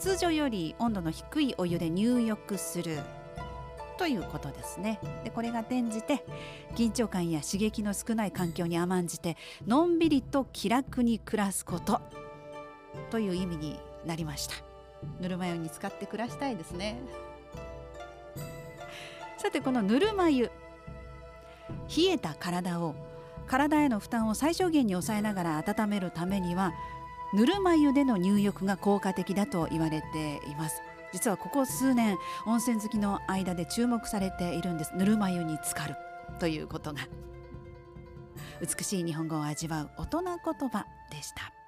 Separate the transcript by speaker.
Speaker 1: 通常より温度の低いお湯で入浴する。ということですね。でこれが転じて緊張感や刺激の少ない環境に甘んじてのんびりと気楽に暮らすこと。という意味になりました。ぬるま湯に使って暮らしたいですね。さてこのぬるま湯。冷えた体を体への負担を最小限に抑えながら温めるためにはぬるま湯での入浴が効果的だと言われています。実はここ数年温泉好きの間で注目されているんです。ぬるま湯に浸かるということが。美しい日本語を味わう大人言葉でした。